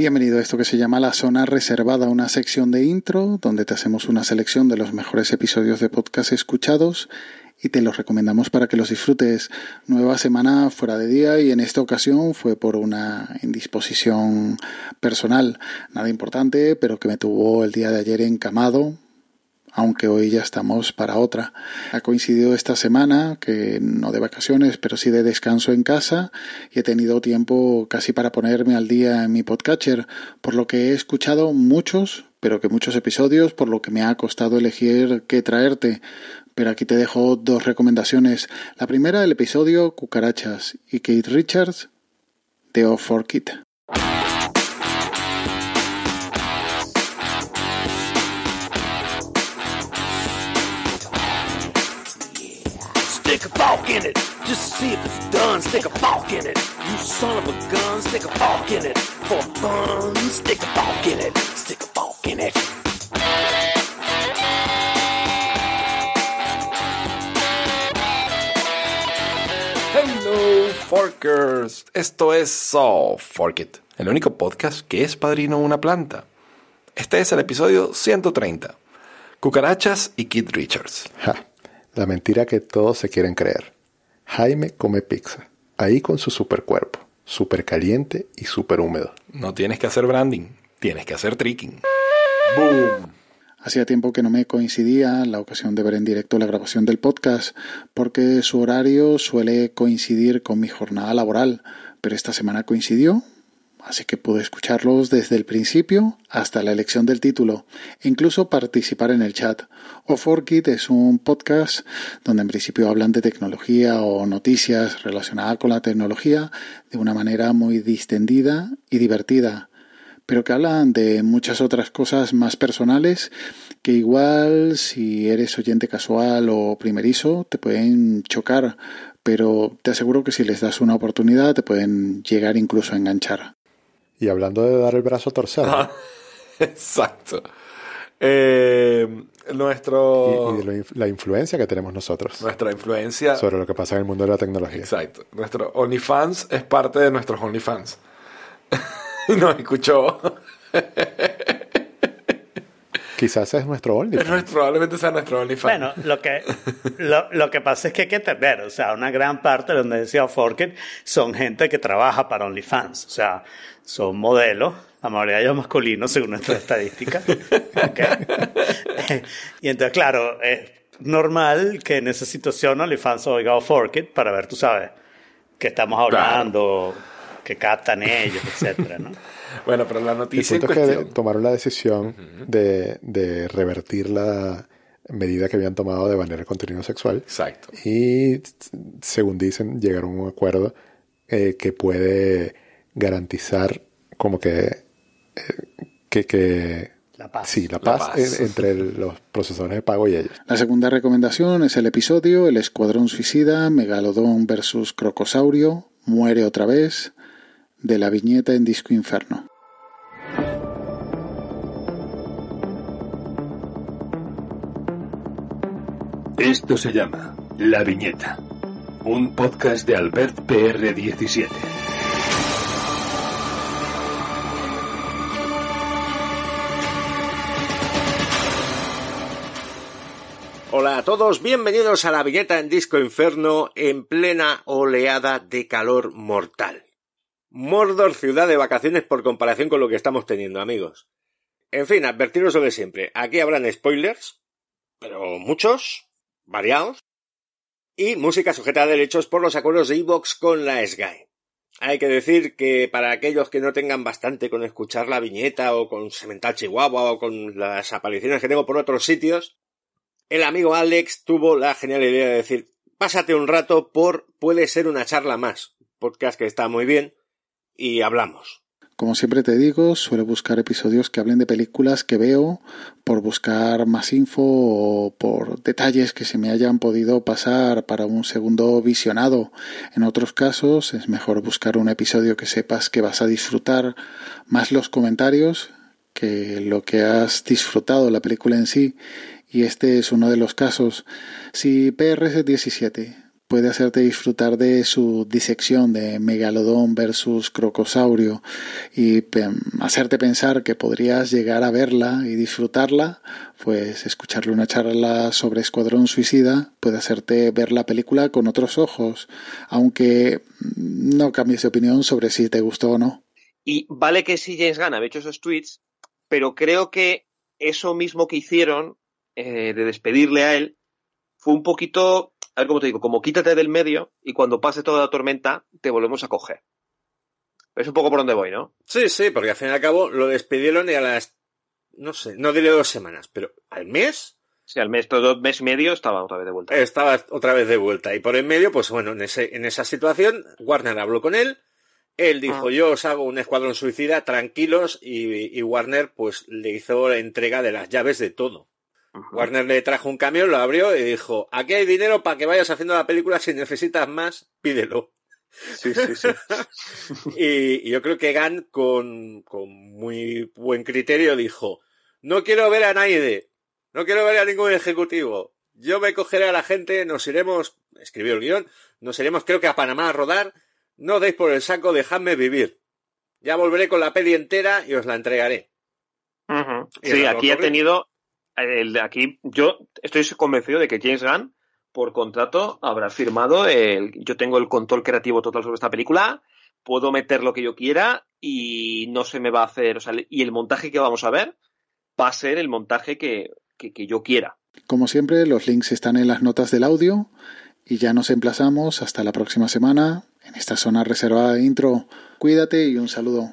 Bienvenido a esto que se llama La Zona Reservada, una sección de intro donde te hacemos una selección de los mejores episodios de podcast escuchados y te los recomendamos para que los disfrutes. Nueva semana fuera de día y en esta ocasión fue por una indisposición personal, nada importante, pero que me tuvo el día de ayer encamado, aunque hoy ya estamos para otra. Ha coincidido esta semana, que no de vacaciones, pero sí de descanso en casa, y he tenido tiempo casi para ponerme al día en mi podcatcher, por lo que he escuchado muchos, pero que muchos episodios, por lo que me ha costado elegir qué traerte. Pero aquí te dejo dos recomendaciones. La primera, el episodio Cucarachas y Kate Richards de Off for Kit. Stick a fork in it, just to see if it's done. Stick a fork in it, you son of a gun. Stick a fork in it, for fun. Stick a fork in it, stick a fork in it. Hello, Forkers. Esto es So Fork It, el único podcast que es padrino de una planta. Este es el episodio 130. Cucarachas y Kid Richards. Ja, la mentira que todos se quieren creer. Jaime come pizza, ahí con su super cuerpo, super caliente y super húmedo. No tienes que hacer branding, tienes que hacer tricking. ¡Boom! Hacía tiempo que no me coincidía la ocasión de ver en directo la grabación del podcast, porque su horario suele coincidir con mi jornada laboral, pero esta semana coincidió, así que pude escucharlos desde el principio hasta la elección del título, e incluso participar en el chat. O Forkit es un podcast donde en principio hablan de tecnología o noticias relacionadas con la tecnología de una manera muy distendida y divertida pero que hablan de muchas otras cosas más personales que igual si eres oyente casual o primerizo te pueden chocar, pero te aseguro que si les das una oportunidad te pueden llegar incluso a enganchar. Y hablando de dar el brazo ¿no? Ah, Exacto. Eh, nuestro, y, y de lo inf- la influencia que tenemos nosotros nuestra influencia. sobre lo que pasa en el mundo de la tecnología. Exacto. Nuestro OnlyFans es parte de nuestros OnlyFans. y nos escuchó. Quizás es nuestro Es OnlyFans. probablemente sea nuestro OnlyFans. Bueno, lo que, lo, lo que pasa es que hay que entender, o sea, una gran parte de donde decía Forkit son gente que trabaja para OnlyFans, o sea, son modelos, la mayoría de ellos masculinos según nuestras estadísticas. ¿ok? y entonces, claro, es normal que en esa situación OnlyFans oiga a Forkit para ver, tú sabes, que estamos hablando, que captan ellos, etcétera, ¿no? Bueno, pero la El noticia en punto es que tomaron la decisión de, de revertir la medida que habían tomado de banear el contenido sexual. Exacto. Y según dicen, llegaron a un acuerdo eh, que puede garantizar como que, eh, que, que La paz. sí, la La paz, paz. en- entre el- los procesadores de pago y ellos. La segunda recomendación es el episodio El Escuadrón Suicida, Megalodón versus Crocosaurio, Muere otra vez, de la viñeta en Disco Inferno. Esto se llama La Viñeta, un podcast de Albert PR17. Hola a todos, bienvenidos a la viñeta en Disco Inferno en plena oleada de calor mortal. Mordor ciudad de vacaciones por comparación con lo que estamos teniendo, amigos. En fin, advertiros sobre siempre. Aquí habrán spoilers, pero muchos, variados, y música sujeta a derechos por los acuerdos de Evox con la SGAE. Hay que decir que para aquellos que no tengan bastante con escuchar la viñeta o con Semental Chihuahua o con las apariciones que tengo por otros sitios, el amigo Alex tuvo la genial idea de decir, pásate un rato por puede ser una charla más, podcast que está muy bien, y hablamos. Como siempre te digo, suelo buscar episodios que hablen de películas que veo por buscar más info o por detalles que se me hayan podido pasar para un segundo visionado. En otros casos es mejor buscar un episodio que sepas que vas a disfrutar más los comentarios que lo que has disfrutado la película en sí. Y este es uno de los casos. Si PRS 17 puede hacerte disfrutar de su disección de Megalodón versus Crocosaurio y hacerte pensar que podrías llegar a verla y disfrutarla, pues escucharle una charla sobre Escuadrón Suicida puede hacerte ver la película con otros ojos, aunque no cambies de opinión sobre si te gustó o no. Y vale que sí James Gunn había hecho esos tweets, pero creo que eso mismo que hicieron eh, de despedirle a él fue un poquito, a ver cómo te digo, como quítate del medio y cuando pase toda la tormenta te volvemos a coger. Es un poco por donde voy, ¿no? Sí, sí, porque al fin y al cabo lo despidieron y a las, no sé, no diré dos semanas, pero al mes. Sí, al mes, todo mes y medio estaba otra vez de vuelta. Estaba otra vez de vuelta. Y por en medio, pues bueno, en, ese, en esa situación, Warner habló con él. Él dijo, Ah. yo os hago un escuadrón suicida, tranquilos, y, y Warner pues le hizo la entrega de las llaves de todo. Warner le trajo un camión, lo abrió y dijo, aquí hay dinero para que vayas haciendo la película, si necesitas más, pídelo. Sí, sí, sí. Y, y yo creo que Gunn, con, con muy buen criterio, dijo, no quiero ver a nadie, no quiero ver a ningún ejecutivo. Yo me cogeré a la gente, nos iremos, escribió el guion, nos iremos creo que a Panamá a rodar, no deis por el saco, dejadme vivir. Ya volveré con la peli entera y os la entregaré. Sí, aquí ha tenido. El de aquí, yo estoy convencido de que James Gunn, por contrato, habrá firmado el. Yo tengo el control creativo total sobre esta película, puedo meter lo que yo quiera y no se me va a hacer. O sea, y el montaje que vamos a ver va a ser el montaje que, que, que yo quiera. Como siempre, los links están en las notas del audio y ya nos emplazamos hasta la próxima semana en esta zona reservada de intro. Cuídate y un saludo.